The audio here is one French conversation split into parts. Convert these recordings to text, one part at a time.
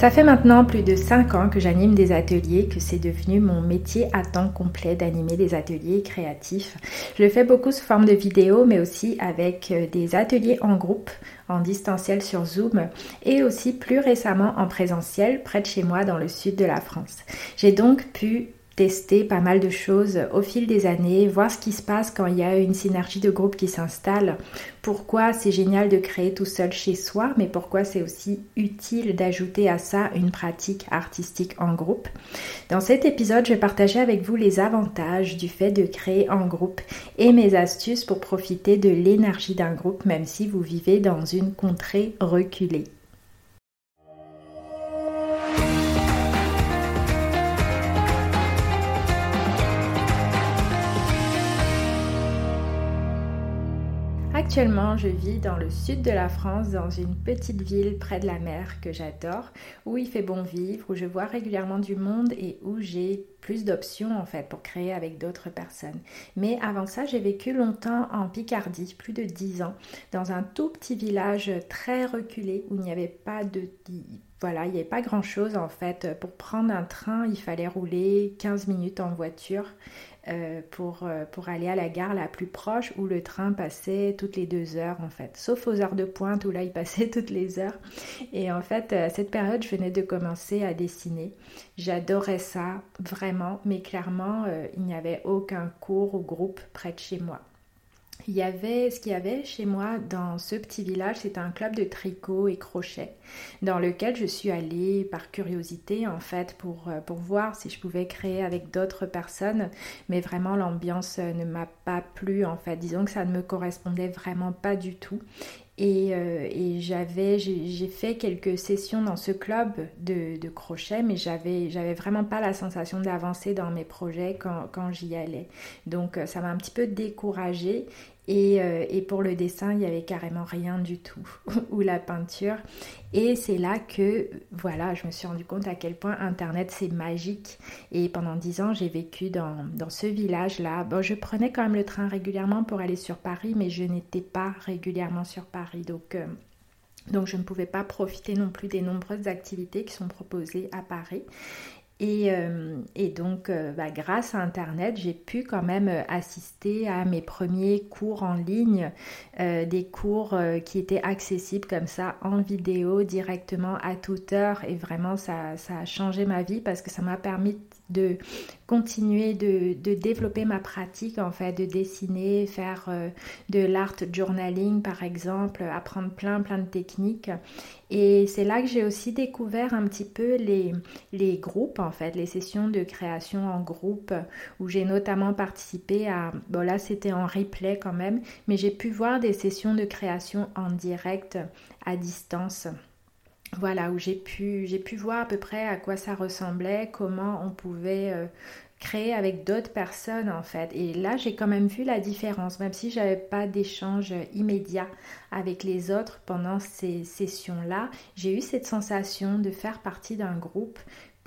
Ça fait maintenant plus de 5 ans que j'anime des ateliers, que c'est devenu mon métier à temps complet d'animer des ateliers créatifs. Je le fais beaucoup sous forme de vidéos, mais aussi avec euh, des ateliers en groupe, en distanciel sur Zoom, et aussi plus récemment en présentiel près de chez moi dans le sud de la France. J'ai donc pu tester pas mal de choses au fil des années, voir ce qui se passe quand il y a une synergie de groupe qui s'installe, pourquoi c'est génial de créer tout seul chez soi, mais pourquoi c'est aussi utile d'ajouter à ça une pratique artistique en groupe? Dans cet épisode, je vais partager avec vous les avantages du fait de créer en groupe et mes astuces pour profiter de l'énergie d'un groupe, même si vous vivez dans une contrée reculée. Actuellement, je vis dans le sud de la France, dans une petite ville près de la mer que j'adore, où il fait bon vivre, où je vois régulièrement du monde et où j'ai plus d'options en fait pour créer avec d'autres personnes. Mais avant ça, j'ai vécu longtemps en Picardie, plus de 10 ans, dans un tout petit village très reculé où il n'y avait pas de voilà, il n'y avait pas grand chose en fait. Pour prendre un train, il fallait rouler 15 minutes en voiture. Euh, pour, euh, pour aller à la gare la plus proche où le train passait toutes les deux heures en fait, sauf aux heures de pointe où là il passait toutes les heures. Et en fait, à cette période, je venais de commencer à dessiner. J'adorais ça vraiment, mais clairement, euh, il n'y avait aucun cours ou groupe près de chez moi. Il y avait, ce qu'il y avait chez moi dans ce petit village, c'était un club de tricot et crochet dans lequel je suis allée par curiosité en fait pour, euh, voir si je pouvais créer avec d'autres personnes. Mais vraiment l'ambiance euh, ne m'a pas plu en fait. Disons que ça ne me correspondait vraiment pas du tout. Euh, et, j'avais, j'ai fait quelques sessions dans ce club de, crochet, mais j'avais, j'avais vraiment pas la sensation d'avancer dans mes projets quand, quand j'y allais. Donc euh, ça m'a un petit peu découragée. Et, euh, et, pour le dessin, il n'y avait carrément rien du tout, ou la peinture. Et c'est là que, voilà, je me suis rendu compte à quel point Internet c'est magique. Et pendant dix ans, j'ai vécu dans, ce village-là. Bon, je prenais quand même le train régulièrement pour aller sur Paris, mais je n'étais pas régulièrement sur Paris. Donc, euh, donc je ne pouvais pas profiter non plus des nombreuses activités qui sont proposées à Paris. Euh, et, donc, euh, bah, grâce à Internet, j'ai pu quand même euh, assister à mes premiers cours en ligne, des cours qui étaient accessibles comme ça en vidéo directement à toute heure. Et vraiment, ça, ça a changé ma vie parce que ça m'a permis continuer de, développer ma pratique en fait de dessiner faire euh, de l'art journaling par exemple apprendre plein plein de techniques. Et c'est là que j'ai aussi découvert un petit peu les, les groupes en fait les sessions de création en groupe où j'ai notamment participé à bon là c'était en replay quand même mais j'ai pu voir des sessions de création en direct à distance voilà, où j'ai pu, j'ai pu voir à peu près à quoi ça ressemblait, comment on pouvait euh, créer avec d'autres personnes en fait. Et là, j'ai quand même vu la différence, même si j'avais pas d'échange immédiat avec les autres pendant ces sessions-là, j'ai eu cette sensation de faire partie d'un groupe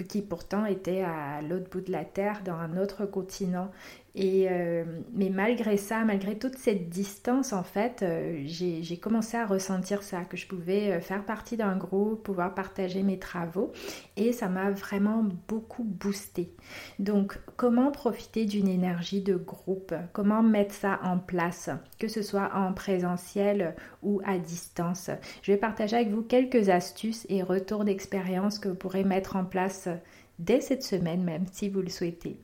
qui pourtant était à l'autre bout de la Terre, dans un autre continent. Et, euh, mais malgré ça, malgré toute cette distance, en fait, euh, j'ai commencé à ressentir ça, que je pouvais euh, faire partie d'un groupe, pouvoir partager mes travaux. Et ça m'a vraiment beaucoup boosté. Donc, comment profiter d'une énergie de groupe? Comment mettre ça en place, que ce soit en présentiel ou à distance? Je vais partager avec vous quelques astuces et retours d'expérience que vous pourrez mettre en place dès cette semaine même, si vous le souhaitez.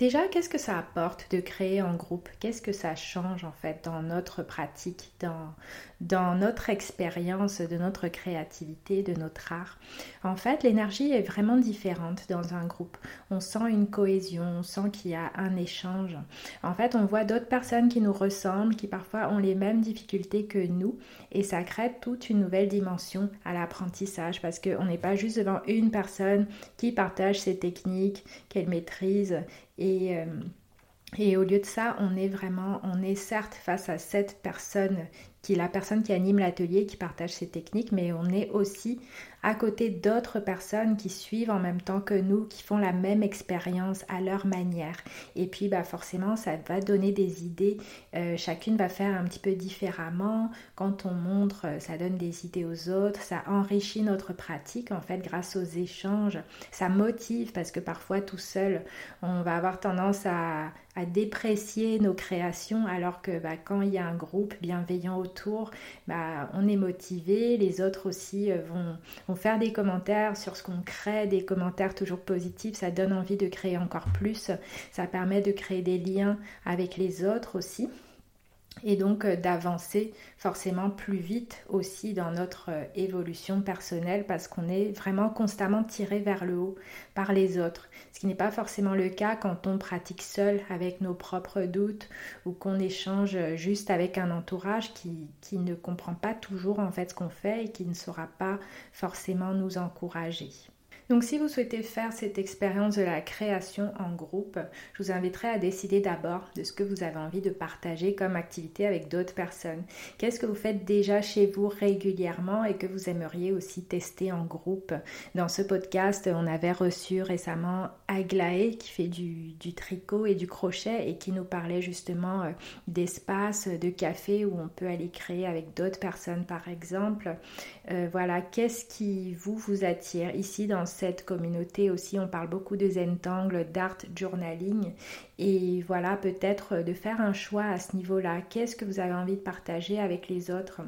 Déjà, qu'est-ce que ça apporte de créer en groupe? Qu'est-ce que ça change en fait dans notre pratique, dans, notre expérience de notre créativité, de notre art? En fait, l'énergie est vraiment différente dans un groupe. On sent une cohésion, on sent qu'il y a un échange. En fait, on voit d'autres personnes qui nous ressemblent, qui parfois ont les mêmes difficultés que nous, et ça crée toute une nouvelle dimension à l'apprentissage parce qu'on n'est pas juste devant une personne qui partage ses techniques, qu'elle maîtrise et, euh, et au lieu de ça, on est vraiment, on est certes face à cette personne qui est la personne qui anime l'atelier, qui partage ses techniques, mais on est aussi à côté d'autres personnes qui suivent en même temps que nous, qui font la même expérience à leur manière. Et puis bah forcément, ça va donner des idées. Euh, chacune va faire un petit peu différemment. Quand on montre, euh, ça donne des idées aux autres, ça enrichit notre pratique en fait grâce aux échanges. Ça motive parce que parfois tout seul, on va avoir tendance à, déprécier nos créations alors que bah, quand il y a un groupe bienveillant autour, bah, on est motivé, les autres aussi euh, faire des commentaires sur ce qu'on crée, des commentaires toujours positifs, ça donne envie de créer encore plus, ça permet de créer des liens avec les autres aussi et donc euh, d'avancer forcément plus vite aussi dans notre euh, évolution personnelle parce qu'on est vraiment constamment tiré vers le haut par les autres, ce qui n'est pas forcément le cas quand on pratique seul avec nos propres doutes ou qu'on échange juste avec un entourage qui, qui ne comprend pas toujours en fait ce qu'on fait et qui ne saura pas forcément nous encourager. Donc si vous souhaitez faire cette expérience de la création en groupe, je vous inviterai à décider d'abord de ce que vous avez envie de partager comme activité avec d'autres personnes. Qu'est-ce que vous faites déjà chez vous régulièrement et que vous aimeriez aussi tester en groupe? Dans ce podcast, on avait reçu récemment Aglaé qui fait du, tricot et du crochet et qui nous parlait justement euh, d'espaces de café où on peut aller créer avec d'autres personnes par exemple. Euh, voilà, qu'est-ce qui vous vous attire ici dans cette communauté aussi On parle beaucoup de Zentangle, d'art journaling et voilà peut-être de faire un choix à ce niveau-là. Qu'est-ce que vous avez envie de partager avec les autres?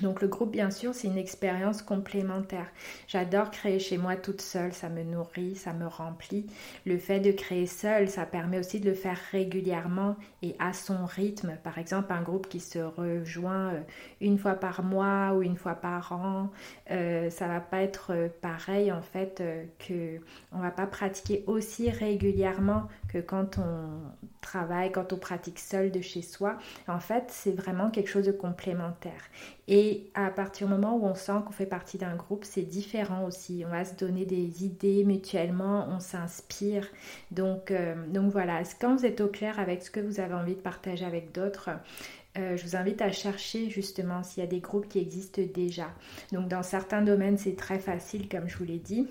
Donc le groupe, bien sûr, c'est une expérience complémentaire. J'adore créer chez moi toute seule, ça me nourrit, ça me remplit. Le fait de créer seul, ça permet aussi de le faire régulièrement et à son rythme. Par exemple, un groupe qui se rejoint euh, une fois par mois ou une fois par an, euh, ça va pas être euh, pareil en fait que on va pas pratiquer aussi régulièrement que quand on travail, quand on pratique seul de chez soi, en fait, c'est vraiment quelque chose de complémentaire. Et à partir du moment où on sent qu'on fait partie d'un groupe, c'est différent aussi. On va se donner des idées mutuellement, on s'inspire. Donc, euh, donc voilà, quand vous êtes au clair avec ce que vous avez envie de partager avec d'autres, euh, je vous invite à chercher justement s'il y a des groupes qui existent déjà. Donc dans certains domaines, c'est très facile, comme je vous l'ai dit.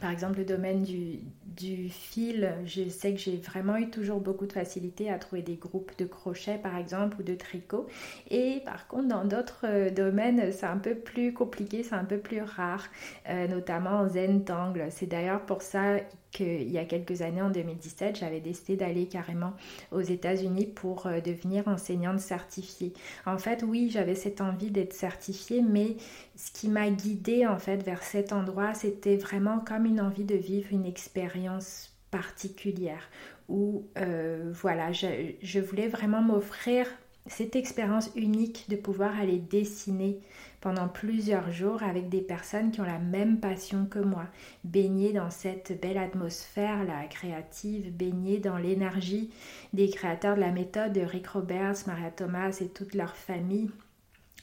Par exemple, le domaine du, fil, je sais que j'ai vraiment eu toujours beaucoup de facilité à trouver des groupes de crochet par exemple ou de tricot. Et par contre, dans d'autres euh, domaines, c'est un peu plus compliqué, c'est un peu plus rare, euh, notamment en Zentangle. C'est d'ailleurs pour ça qu'il y a quelques années, en 2017, j'avais décidé d'aller carrément aux États-Unis pour euh, devenir enseignante certifiée. En fait, oui, j'avais cette envie d'être certifiée, mais ce qui m'a guidée en fait vers cet endroit, c'était vraiment comme une envie de vivre une expérience particulière où euh, voilà, je voulais vraiment m'offrir cette expérience unique de pouvoir aller dessiner pendant plusieurs jours avec des personnes qui ont la même passion que moi, baigner dans cette belle atmosphère la créative, baigner dans l'énergie des créateurs de la méthode de Rick Roberts, Maria Thomas et toute leur famille.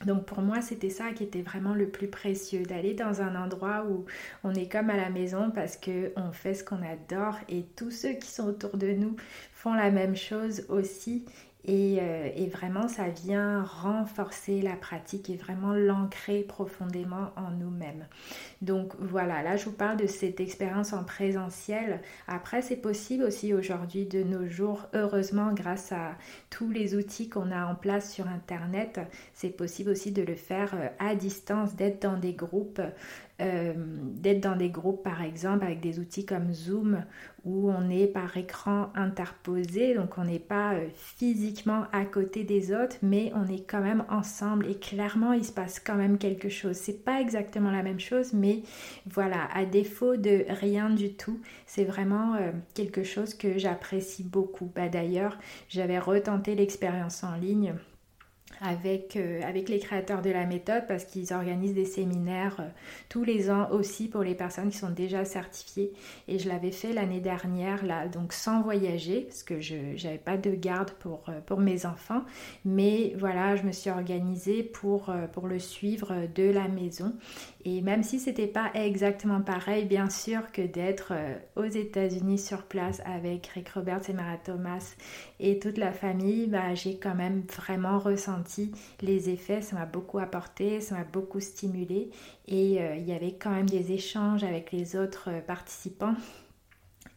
Donc pour moi, c'était ça qui était vraiment le plus précieux, d'aller dans un endroit où on est comme à la maison parce que on fait ce qu'on adore et tous ceux qui sont autour de nous font la même chose aussi euh, et, vraiment, ça vient renforcer la pratique et vraiment l'ancrer profondément en nous-mêmes. Donc voilà, là je vous parle de cette expérience en présentiel. Après, c'est possible aussi aujourd'hui de nos jours, heureusement grâce à tous les outils qu'on a en place sur Internet, c'est possible aussi de le faire euh, à distance, d'être dans des groupes euh, d'être dans des groupes par exemple avec des outils comme Zoom où on est par écran interposé, donc on n'est pas euh, physiquement à côté des autres, mais on est quand même ensemble et clairement il se passe quand même quelque chose. C'est pas exactement la même chose, mais voilà, à défaut de rien du tout, c'est vraiment euh, quelque chose que j'apprécie beaucoup. Bah, D'ailleurs, j'avais retenté l'expérience en ligne avec, euh, avec les créateurs de la méthode parce qu'ils organisent des séminaires euh, tous les ans aussi pour les personnes qui sont déjà certifiées. Et je l'avais fait l'année dernière, là, donc sans voyager, parce que je n'avais pas de garde pour, euh, pour mes enfants. Mais voilà, je me suis organisée pour, pour le suivre de la maison. Et même si c'était pas exactement pareil, bien sûr que d'être aux États-Unis sur place avec Rick Roberts et Mara Thomas et toute la famille, bah, j'ai quand même vraiment ressenti les effets. Ça m'a beaucoup apporté, ça m'a beaucoup stimulé et euh, il y avait quand même des échanges avec les autres euh, participants.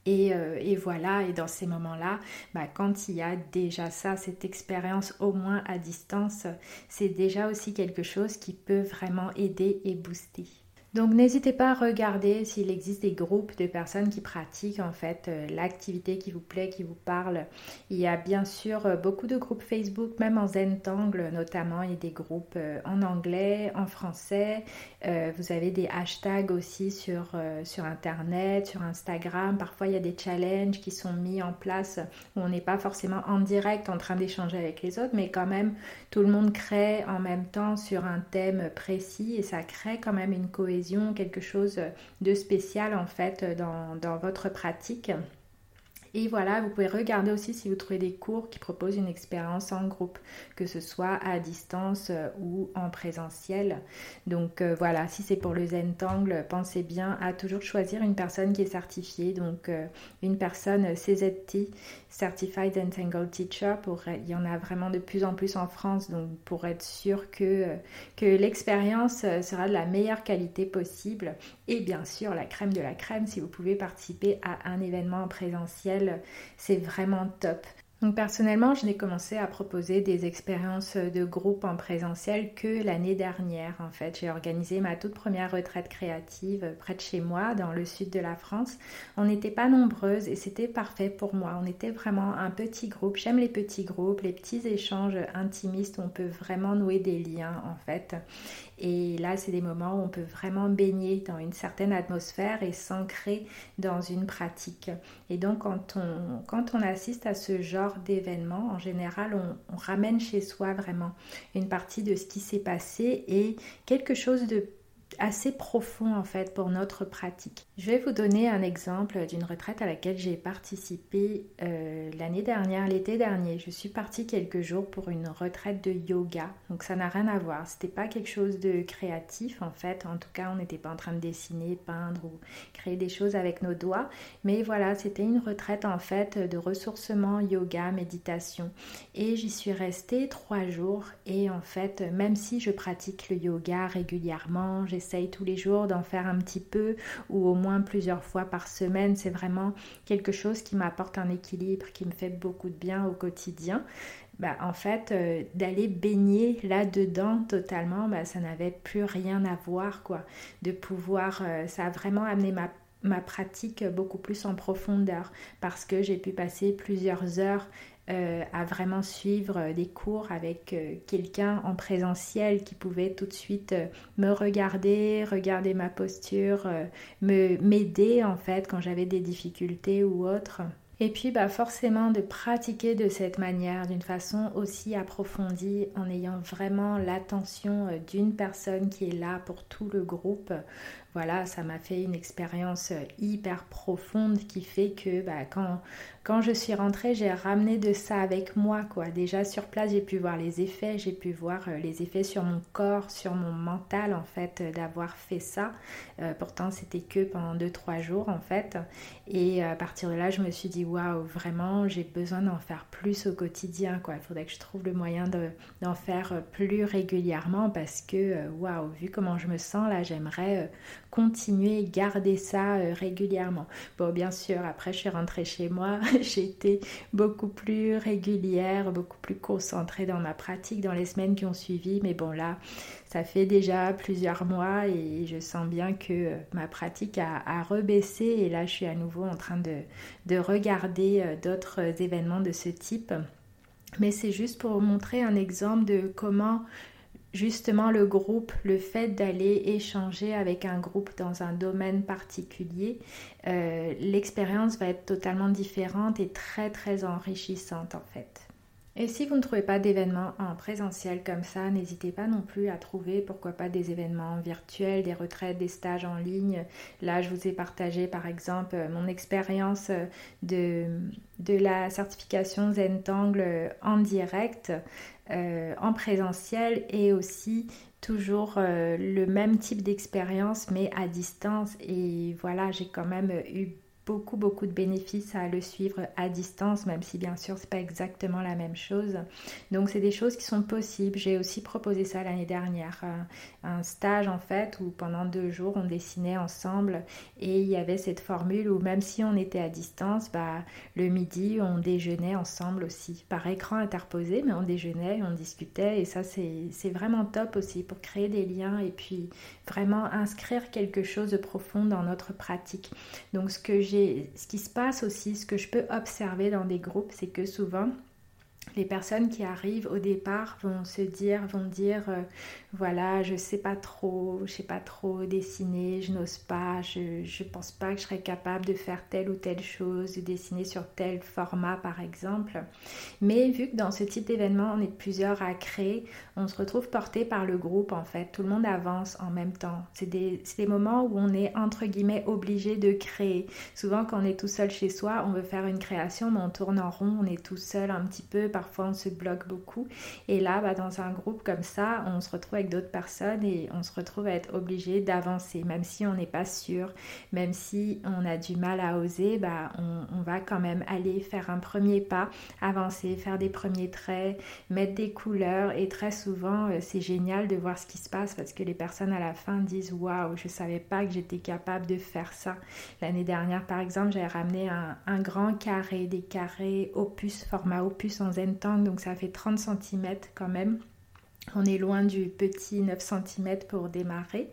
Euh, et, voilà, et dans ces moments-là, bah, quand il y a déjà ça, cette expérience au moins à distance, c'est déjà aussi quelque chose qui peut vraiment aider et booster. Donc n'hésitez pas à regarder s'il existe des groupes de personnes qui pratiquent en fait euh, l'activité qui vous plaît, qui vous parle. Il y a bien sûr euh, beaucoup de groupes Facebook, même en Zentangle notamment. Il y a des groupes euh, en anglais, en français. vous avez des hashtags aussi sur, sur Internet, sur Instagram. Parfois il y a des challenges qui sont mis en place où on n'est pas forcément en direct en train d'échanger avec les autres, mais quand même tout le monde crée en même temps sur un thème précis et ça crée quand même une cohésion quelque chose de spécial en fait dans, votre pratique. Et voilà, vous pouvez regarder aussi si vous trouvez des cours qui proposent une expérience en groupe, que ce soit à distance euh, ou en présentiel. Donc euh, voilà, si c'est pour le Zentangle, pensez bien à toujours choisir une personne qui est certifiée, donc euh, une personne CZT, Certified Entangled Teacher, il y en a vraiment de plus en plus en France, donc pour être sûr que, que l'expérience sera de la meilleure qualité possible. Et bien sûr, la crème de la crème, si vous pouvez participer à un événement en présentiel, c'est vraiment top. Donc personnellement, je n'ai commencé à proposer des expériences de groupe en présentiel que l'année dernière. En fait, j'ai organisé ma toute première retraite créative près de chez moi, dans le sud de la France. On n'était pas nombreuses et c'était parfait pour moi. On était vraiment un petit groupe. J'aime les petits groupes, les petits échanges intimistes où on peut vraiment nouer des liens en fait. Et là, c'est des moments où on peut vraiment baigner dans une certaine atmosphère et s'ancrer dans une pratique. Et donc, quand on, quand on assiste à ce genre d'événement, en général, on, on ramène chez soi vraiment une partie de ce qui s'est passé et quelque chose de assez profond en fait pour notre pratique. Je vais vous donner un exemple d'une retraite à laquelle j'ai participé euh, l'année dernière, l'été dernier. Je suis partie quelques jours pour une retraite de yoga, donc ça n'a rien à voir. C'était pas quelque chose de créatif en fait. En tout cas, on n'était pas en train de dessiner, peindre ou créer des choses avec nos doigts. Mais voilà, c'était une retraite en fait de ressourcement, yoga, méditation. Et j'y suis restée trois jours. Et en fait, même si je pratique le yoga régulièrement, tous les jours d'en faire un petit peu ou au moins plusieurs fois par semaine. C'est vraiment quelque chose qui m'apporte un équilibre, qui me fait beaucoup de bien au quotidien. Bah, en fait, euh, d'aller baigner là-dedans totalement, bah, ça n'avait plus rien à voir, quoi. De pouvoir, euh, ça a vraiment amené ma ma pratique beaucoup plus en profondeur parce que j'ai pu passer plusieurs heures euh, à vraiment suivre des cours avec euh, quelqu'un en présentiel qui pouvait tout de suite euh, me regarder, regarder ma posture, me m'aider en fait quand j'avais des difficultés ou autres. Et puis bah forcément de pratiquer de cette manière, d'une façon aussi approfondie, en ayant vraiment l'attention d'une personne qui est là pour tout le groupe, voilà, ça m'a fait une expérience euh, hyper profonde qui fait que bah, quand, quand je suis rentrée, j'ai ramené de ça avec moi. quoi. Déjà sur place, j'ai pu voir les effets, j'ai pu voir euh, les effets sur mon corps, sur mon mental en fait, euh, d'avoir fait ça. pourtant, c'était que pendant 2-3 jours en fait. Et à partir de là, je me suis dit, waouh, vraiment, j'ai besoin d'en faire plus au quotidien. quoi. Il faudrait que je trouve le moyen d'en faire plus régulièrement parce que, waouh, vu comment je me sens là, j'aimerais continuer garder ça euh, régulièrement. Bon, bien sûr, après je suis rentrée chez moi, été beaucoup plus régulière, beaucoup plus concentrée dans ma pratique dans les semaines qui ont suivi, mais bon là, ça fait déjà plusieurs mois et je sens bien que euh, ma pratique a, rebaissé et là je suis à nouveau en train de, de regarder euh, d'autres événements de ce type. Mais c'est juste pour montrer un exemple de comment justement le groupe, le fait d'aller échanger avec un groupe dans un domaine particulier, euh, l'expérience va être totalement différente et très très enrichissante en fait. Et si vous ne trouvez pas d'événements en présentiel comme ça, n'hésitez pas non plus à trouver, pourquoi pas, des événements virtuels, des retraites, des stages en ligne. Là, je vous ai partagé par exemple mon expérience de, de la certification Zentangle en direct, euh, en présentiel et aussi toujours euh, le même type d'expérience mais à distance. Et voilà, j'ai quand même eu beaucoup beaucoup de bénéfices à le suivre à distance, même si bien sûr c'est pas exactement la même chose. Donc c'est des choses qui sont possibles. J'ai aussi proposé ça l'année dernière, un, stage en fait où pendant deux jours on dessinait ensemble et il y avait cette formule où même si on était à distance, bah, le midi on déjeunait ensemble aussi par écran interposé, mais on déjeunait, on discutait et ça c'est vraiment top aussi pour créer des liens et puis vraiment inscrire quelque chose de profond dans notre pratique. Donc ce que j'ai ce qui se passe aussi, ce que je peux observer dans des groupes, c'est que souvent, les personnes qui arrivent au départ vont se dire, vont dire, euh, voilà, je sais pas trop, je sais pas trop dessiner, je n'ose pas, je, je pense pas que je serais capable de faire telle ou telle chose, de dessiner sur tel format par exemple. Mais vu que dans ce type d'événement, on est plusieurs à créer, on se retrouve porté par le groupe en fait. Tout le monde avance en même temps. C'est des, des moments où on est entre guillemets obligé de créer. Souvent, quand on est tout seul chez soi, on veut faire une création, mais on tourne en rond, on est tout seul un petit peu. Parfois, on se bloque beaucoup. Et là, bah, dans un groupe comme ça, on se retrouve avec d'autres personnes et on se retrouve à être obligé d'avancer, même si on n'est pas sûr, même si on a du mal à oser, bah, on, va quand même aller faire un premier pas, avancer, faire des premiers traits, mettre des couleurs et très souvent, euh, c'est génial de voir ce qui se passe parce que les personnes à la fin disent Waouh, je ne savais pas que j'étais capable de faire ça. L'année dernière, par exemple, j'avais ramené un, grand carré, des carrés opus, format opus en Donc ça fait 30 cm quand même. On est loin du petit 9 cm pour démarrer.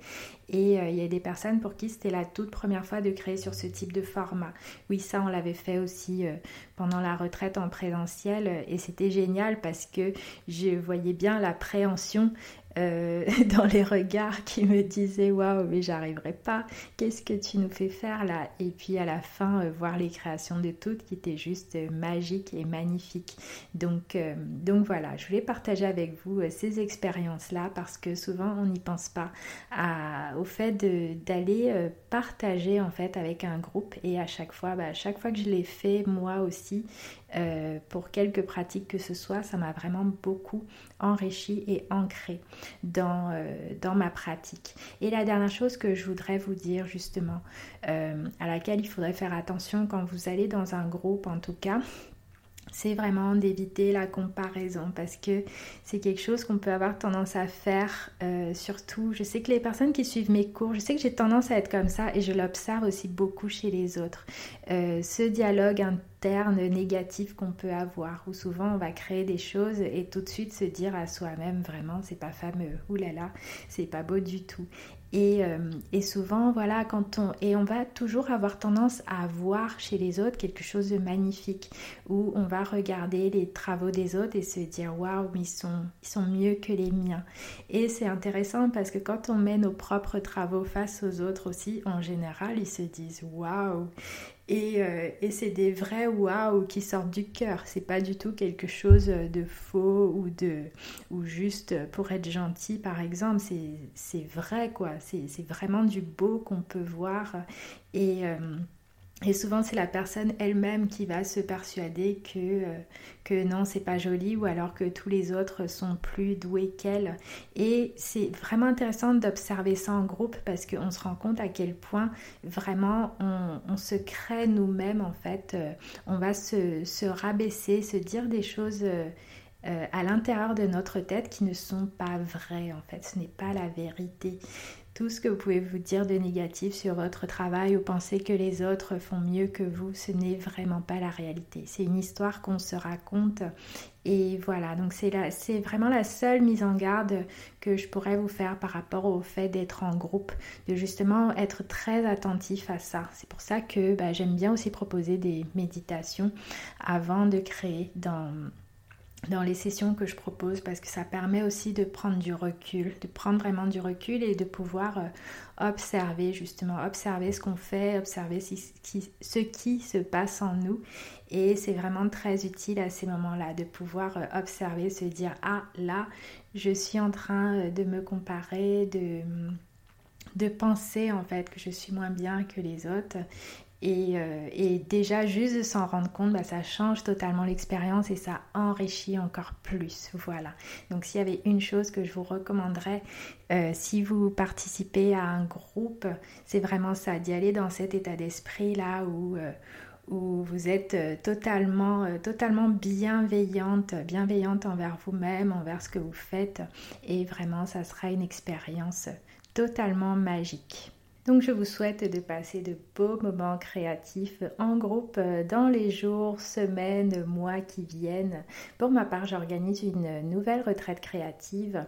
Et euh, il y a des personnes pour qui c'était la toute première fois de créer sur ce type de format. Oui, ça, on l'avait fait aussi euh, pendant la retraite en présentiel. Et c'était génial parce que je voyais bien l'appréhension euh, dans les regards qui me disaient waouh mais j'arriverai pas. Qu'est-ce que tu nous fais faire là? Et puis à la fin euh, voir les créations de toutes qui étaient juste euh, magiques et magnifiques. Donc donc voilà je voulais partager avec vous ces expériences là parce que souvent on n'y pense pas au fait d'aller partager en fait avec un groupe. Et à chaque fois bah, à chaque fois que je l'ai fait moi aussi pour quelques pratiques que ce soit, ça m'a vraiment beaucoup enrichi et ancré dans, euh, dans ma pratique. Et la dernière chose que je voudrais vous dire justement, euh, à laquelle il faudrait faire attention quand vous allez dans un groupe en tout cas, c'est vraiment d'éviter la comparaison parce que c'est quelque chose qu'on peut avoir tendance à faire. surtout, je sais que les personnes qui suivent mes cours, je sais que j'ai tendance à être comme ça et je l'observe aussi beaucoup chez les autres. ce dialogue négatif qu'on peut avoir, où souvent on va créer des choses et tout de suite se dire à soi-même vraiment c'est pas fameux, oulala, c'est pas beau du tout. Et, euh, et, souvent, voilà, quand on. Et on va toujours avoir tendance à voir chez les autres quelque chose de magnifique, où on va regarder les travaux des autres et se dire waouh, ils sont, ils sont mieux que les miens. Et c'est intéressant parce que quand on met nos propres travaux face aux autres aussi, en général, ils se disent waouh. Euh, et, c'est des vrais waouh qui sortent du cœur. C'est pas du tout quelque chose de faux ou, de, ou juste pour être gentil, par exemple. C'est vrai, quoi. C'est vraiment du beau qu'on peut voir. Et. Euh, et souvent, c'est la personne elle-même qui va se persuader que, euh, que non, c'est pas joli ou alors que tous les autres sont plus doués qu'elle. Et c'est vraiment intéressant d'observer ça en groupe parce qu'on se rend compte à quel point vraiment on, se crée nous-mêmes en fait. Euh, on va se, se, rabaisser, se dire des choses. Euh, à l'intérieur de notre tête qui ne sont pas vraies en fait. Ce n'est pas la vérité. Tout ce que vous pouvez vous dire de négatif sur votre travail ou penser que les autres font mieux que vous, ce n'est vraiment pas la réalité. C'est une histoire qu'on se raconte et voilà, donc c'est vraiment la seule mise en garde que je pourrais vous faire par rapport au fait d'être en groupe, de justement être très attentif à ça. C'est pour ça que bah, j'aime bien aussi proposer des méditations avant de créer dans, dans les sessions que je propose parce que ça permet aussi de prendre du recul, de prendre vraiment du recul et de pouvoir euh, observer justement, observer ce qu'on fait, observer ce qui se passe en nous. Et c'est vraiment très utile à ces moments-là de pouvoir euh, observer, se dire, ah là, je suis en train euh, de me comparer, de de penser en fait que je suis moins bien que les autres euh, et, déjà, juste de s'en rendre compte, bah, ça change totalement l'expérience et ça enrichit encore plus. Voilà. Donc, s'il y avait une chose que je vous recommanderais, euh, si vous participez à un groupe, c'est vraiment ça, d'y aller dans cet état d'esprit-là où, euh, où vous êtes totalement, totalement bienveillante, bienveillante envers vous-même, envers ce que vous faites. Et vraiment, ça sera une expérience totalement magique. Donc je vous souhaite de passer de beaux moments créatifs en groupe euh, dans les jours, semaines, mois qui viennent. Pour ma part, j'organise une nouvelle retraite créative.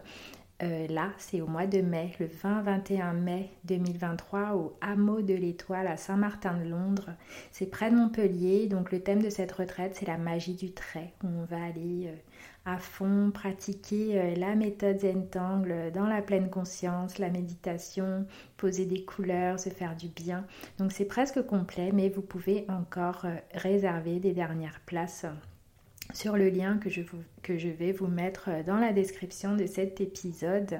Euh, là, c'est au mois de mai, le 20-21 mai 2023, au hameau de l'Étoile à Saint-Martin de Londres. C'est près de Montpellier, donc le thème de cette retraite, c'est la magie du trait. On va aller euh, à fond, pratiquer euh, la méthode Zentangle dans la pleine conscience, la méditation, poser des couleurs, se faire du bien. Donc c'est presque complet, mais vous pouvez encore réserver des dernières places sur le lien que je, vais vous mettre euh, dans la description de cet épisode.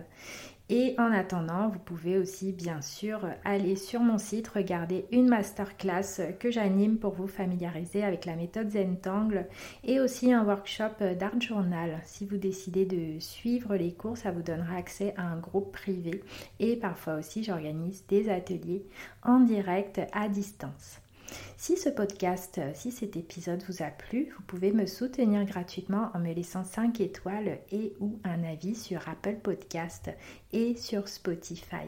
Et en attendant, vous pouvez aussi bien sûr aller sur mon site regarder une masterclass que j'anime pour vous familiariser avec la méthode Zentangle et aussi un workshop d'art journal. Si vous décidez de suivre les cours, ça vous donnera accès à un groupe privé et parfois aussi j'organise des ateliers en direct à distance. Si ce podcast, si cet épisode vous a plu, vous pouvez me soutenir gratuitement en me laissant 5 étoiles et ou un avis sur Apple Podcast et sur Spotify.